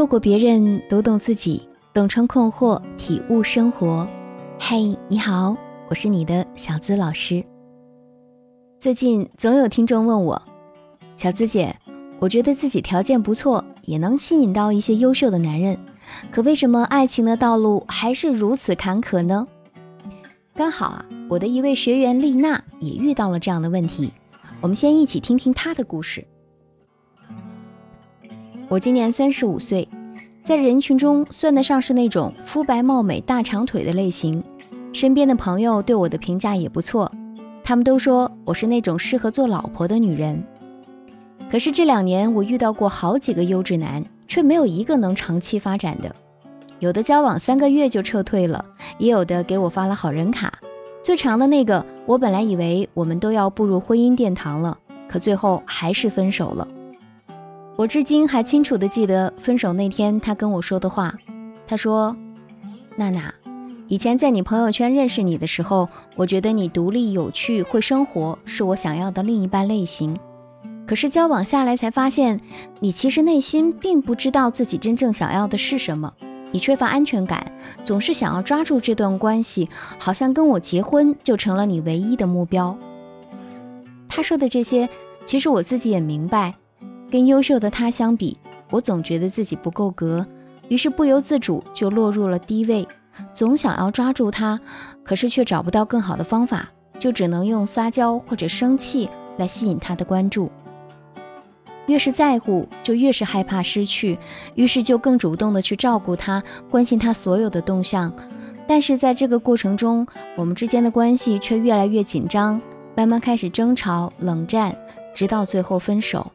透过别人读懂自己，洞穿困惑，体悟生活。嘿，你好，我是你的小资老师。最近总有听众问我，小资姐，我觉得自己条件不错，也能吸引到一些优秀的男人，可为什么爱情的道路还是如此坎坷呢？刚好啊，我的一位学员丽娜也遇到了这样的问题，我们先一起听听她的故事。我今年三十五岁，在人群中算得上是那种肤白貌美、大长腿的类型。身边的朋友对我的评价也不错，他们都说我是那种适合做老婆的女人。可是这两年我遇到过好几个优质男，却没有一个能长期发展的。有的交往三个月就撤退了，也有的给我发了好人卡。最长的那个，我本来以为我们都要步入婚姻殿堂了，可最后还是分手了。我至今还清楚地记得分手那天他跟我说的话。他说：“娜娜，以前在你朋友圈认识你的时候，我觉得你独立、有趣、会生活，是我想要的另一半类型。可是交往下来才发现，你其实内心并不知道自己真正想要的是什么。你缺乏安全感，总是想要抓住这段关系，好像跟我结婚就成了你唯一的目标。”他说的这些，其实我自己也明白。跟优秀的他相比，我总觉得自己不够格，于是不由自主就落入了低位，总想要抓住他，可是却找不到更好的方法，就只能用撒娇或者生气来吸引他的关注。越是在乎，就越是害怕失去，于是就更主动的去照顾他，关心他所有的动向。但是在这个过程中，我们之间的关系却越来越紧张，慢慢开始争吵、冷战，直到最后分手。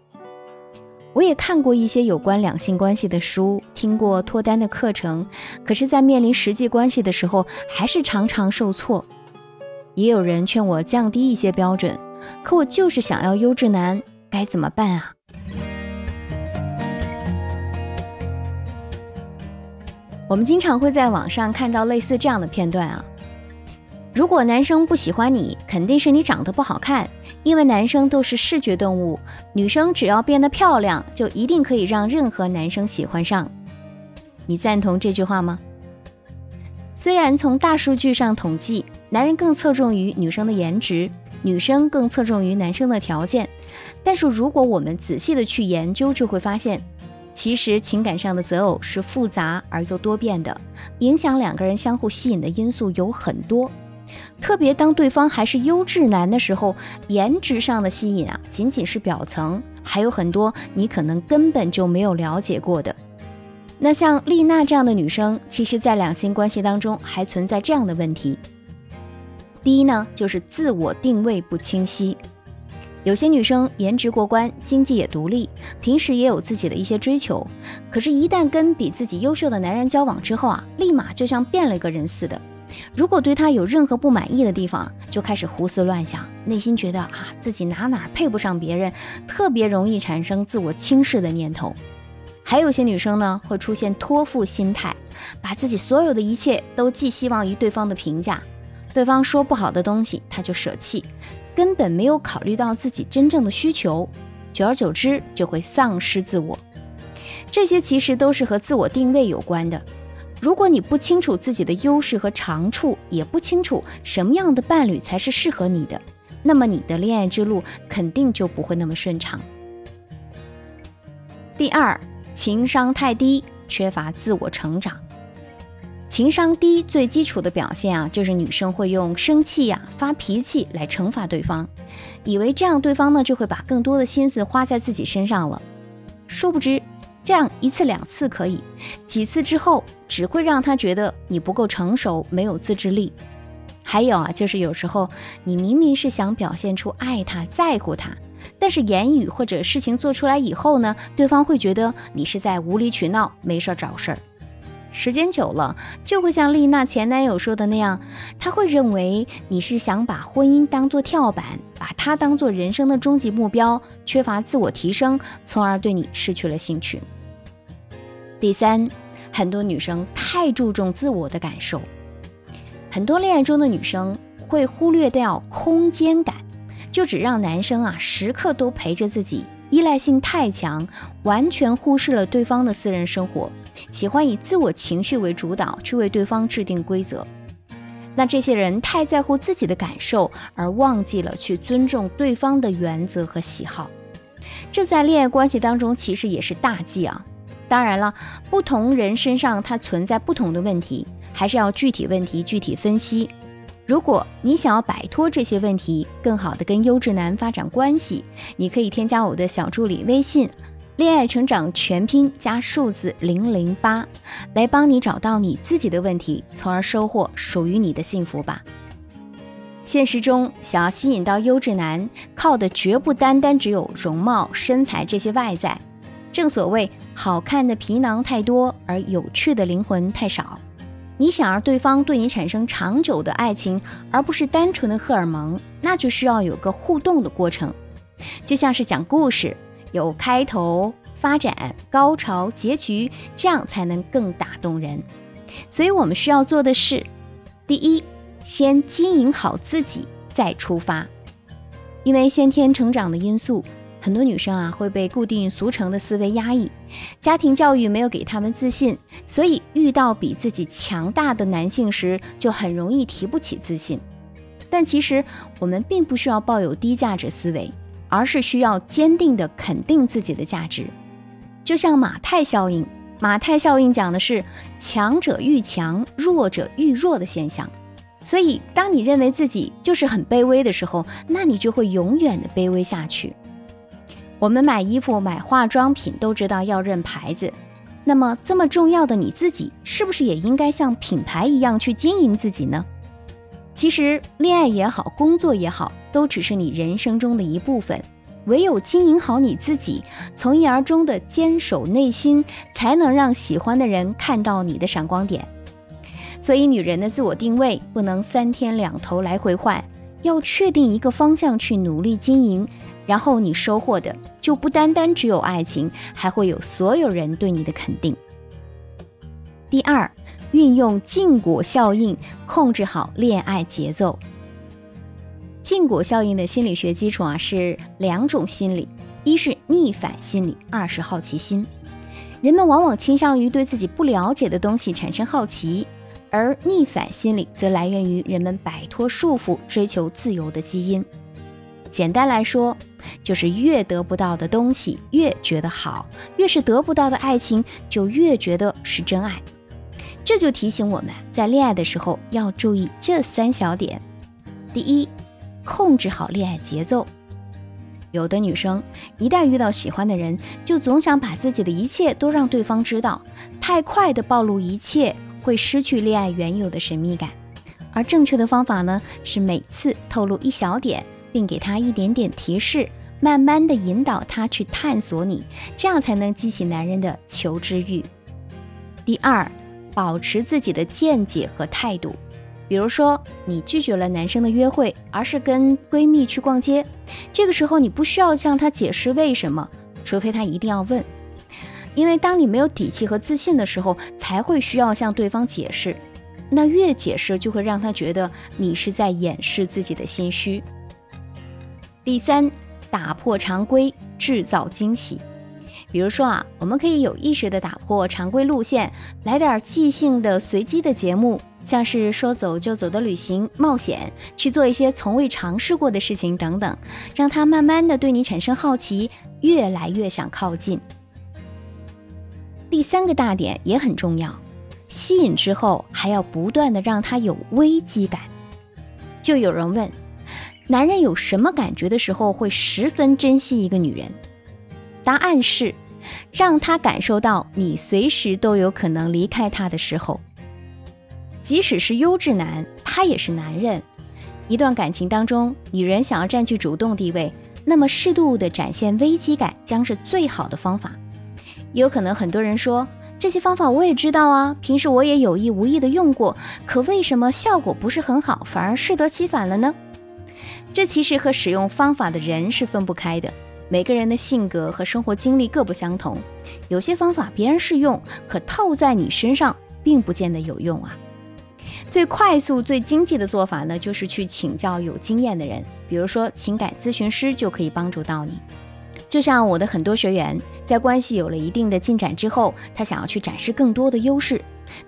我也看过一些有关两性关系的书，听过脱单的课程，可是，在面临实际关系的时候，还是常常受挫。也有人劝我降低一些标准，可我就是想要优质男，该怎么办啊？我们经常会在网上看到类似这样的片段啊，如果男生不喜欢你，肯定是你长得不好看。因为男生都是视觉动物，女生只要变得漂亮，就一定可以让任何男生喜欢上。你赞同这句话吗？虽然从大数据上统计，男人更侧重于女生的颜值，女生更侧重于男生的条件，但是如果我们仔细的去研究，就会发现，其实情感上的择偶是复杂而又多变的，影响两个人相互吸引的因素有很多。特别当对方还是优质男的时候，颜值上的吸引啊，仅仅是表层，还有很多你可能根本就没有了解过的。那像丽娜这样的女生，其实在两性关系当中还存在这样的问题。第一呢，就是自我定位不清晰。有些女生颜值过关，经济也独立，平时也有自己的一些追求，可是，一旦跟比自己优秀的男人交往之后啊，立马就像变了一个人似的。如果对他有任何不满意的地方，就开始胡思乱想，内心觉得啊自己哪哪配不上别人，特别容易产生自我轻视的念头。还有些女生呢，会出现托付心态，把自己所有的一切都寄希望于对方的评价，对方说不好的东西，她就舍弃，根本没有考虑到自己真正的需求，久而久之就会丧失自我。这些其实都是和自我定位有关的。如果你不清楚自己的优势和长处，也不清楚什么样的伴侣才是适合你的，那么你的恋爱之路肯定就不会那么顺畅。第二，情商太低，缺乏自我成长。情商低最基础的表现啊，就是女生会用生气呀、发脾气来惩罚对方，以为这样对方呢就会把更多的心思花在自己身上了，殊不知。这样一次两次可以，几次之后只会让他觉得你不够成熟，没有自制力。还有啊，就是有时候你明明是想表现出爱他、在乎他，但是言语或者事情做出来以后呢，对方会觉得你是在无理取闹、没事找事儿。时间久了，就会像丽娜前男友说的那样，他会认为你是想把婚姻当做跳板，把他当做人生的终极目标，缺乏自我提升，从而对你失去了兴趣。第三，很多女生太注重自我的感受，很多恋爱中的女生会忽略掉空间感，就只让男生啊时刻都陪着自己，依赖性太强，完全忽视了对方的私人生活，喜欢以自我情绪为主导去为对方制定规则。那这些人太在乎自己的感受，而忘记了去尊重对方的原则和喜好。这在恋爱关系当中其实也是大忌啊。当然了，不同人身上它存在不同的问题，还是要具体问题具体分析。如果你想要摆脱这些问题，更好的跟优质男发展关系，你可以添加我的小助理微信“恋爱成长全拼加数字零零八”，来帮你找到你自己的问题，从而收获属于你的幸福吧。现实中，想要吸引到优质男，靠的绝不单单只有容貌、身材这些外在。正所谓，好看的皮囊太多，而有趣的灵魂太少。你想让对方对你产生长久的爱情，而不是单纯的荷尔蒙，那就需要有个互动的过程，就像是讲故事，有开头、发展、高潮、结局，这样才能更打动人。所以我们需要做的是，第一，先经营好自己，再出发，因为先天成长的因素。很多女生啊会被固定俗成的思维压抑，家庭教育没有给她们自信，所以遇到比自己强大的男性时，就很容易提不起自信。但其实我们并不需要抱有低价值思维，而是需要坚定的肯定自己的价值。就像马太效应，马太效应讲的是强者愈强，弱者愈弱的现象。所以，当你认为自己就是很卑微的时候，那你就会永远的卑微下去。我们买衣服、买化妆品都知道要认牌子，那么这么重要的你自己，是不是也应该像品牌一样去经营自己呢？其实，恋爱也好，工作也好，都只是你人生中的一部分。唯有经营好你自己，从一而终的坚守内心，才能让喜欢的人看到你的闪光点。所以，女人的自我定位不能三天两头来回换，要确定一个方向去努力经营。然后你收获的就不单单只有爱情，还会有所有人对你的肯定。第二，运用禁果效应，控制好恋爱节奏。禁果效应的心理学基础啊是两种心理，一是逆反心理，二是好奇心。人们往往倾向于对自己不了解的东西产生好奇，而逆反心理则来源于人们摆脱束缚、追求自由的基因。简单来说，就是越得不到的东西越觉得好，越是得不到的爱情就越觉得是真爱。这就提醒我们在恋爱的时候要注意这三小点：第一，控制好恋爱节奏。有的女生一旦遇到喜欢的人，就总想把自己的一切都让对方知道，太快的暴露一切会失去恋爱原有的神秘感。而正确的方法呢，是每次透露一小点。并给他一点点提示，慢慢的引导他去探索你，这样才能激起男人的求知欲。第二，保持自己的见解和态度。比如说，你拒绝了男生的约会，而是跟闺蜜去逛街，这个时候你不需要向他解释为什么，除非他一定要问。因为当你没有底气和自信的时候，才会需要向对方解释。那越解释，就会让他觉得你是在掩饰自己的心虚。第三，打破常规，制造惊喜。比如说啊，我们可以有意识的打破常规路线，来点即兴的、随机的节目，像是说走就走的旅行、冒险，去做一些从未尝试过的事情等等，让他慢慢的对你产生好奇，越来越想靠近。第三个大点也很重要，吸引之后还要不断的让他有危机感。就有人问。男人有什么感觉的时候会十分珍惜一个女人？答案是，让他感受到你随时都有可能离开他的时候。即使是优质男，他也是男人。一段感情当中，女人想要占据主动地位，那么适度的展现危机感将是最好的方法。也有可能很多人说，这些方法我也知道啊，平时我也有意无意的用过，可为什么效果不是很好，反而适得其反了呢？这其实和使用方法的人是分不开的。每个人的性格和生活经历各不相同，有些方法别人适用，可套在你身上并不见得有用啊。最快速、最经济的做法呢，就是去请教有经验的人，比如说情感咨询师就可以帮助到你。就像我的很多学员，在关系有了一定的进展之后，他想要去展示更多的优势，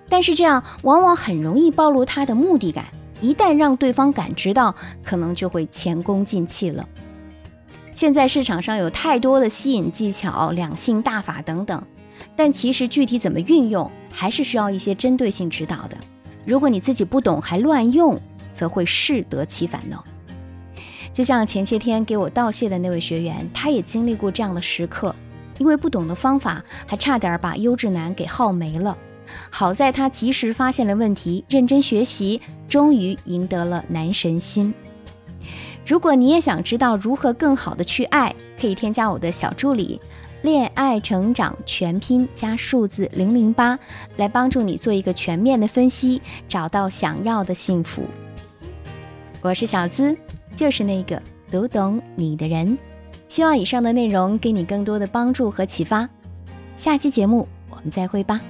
但是这样往往很容易暴露他的目的感。一旦让对方感知到，可能就会前功尽弃了。现在市场上有太多的吸引技巧、两性大法等等，但其实具体怎么运用，还是需要一些针对性指导的。如果你自己不懂还乱用，则会适得其反呢。就像前些天给我道谢的那位学员，他也经历过这样的时刻，因为不懂的方法，还差点把优质男给耗没了。好在他及时发现了问题，认真学习，终于赢得了男神心。如果你也想知道如何更好的去爱，可以添加我的小助理“恋爱成长全拼加数字零零八”，来帮助你做一个全面的分析，找到想要的幸福。我是小资，就是那个读懂你的人。希望以上的内容给你更多的帮助和启发。下期节目我们再会吧。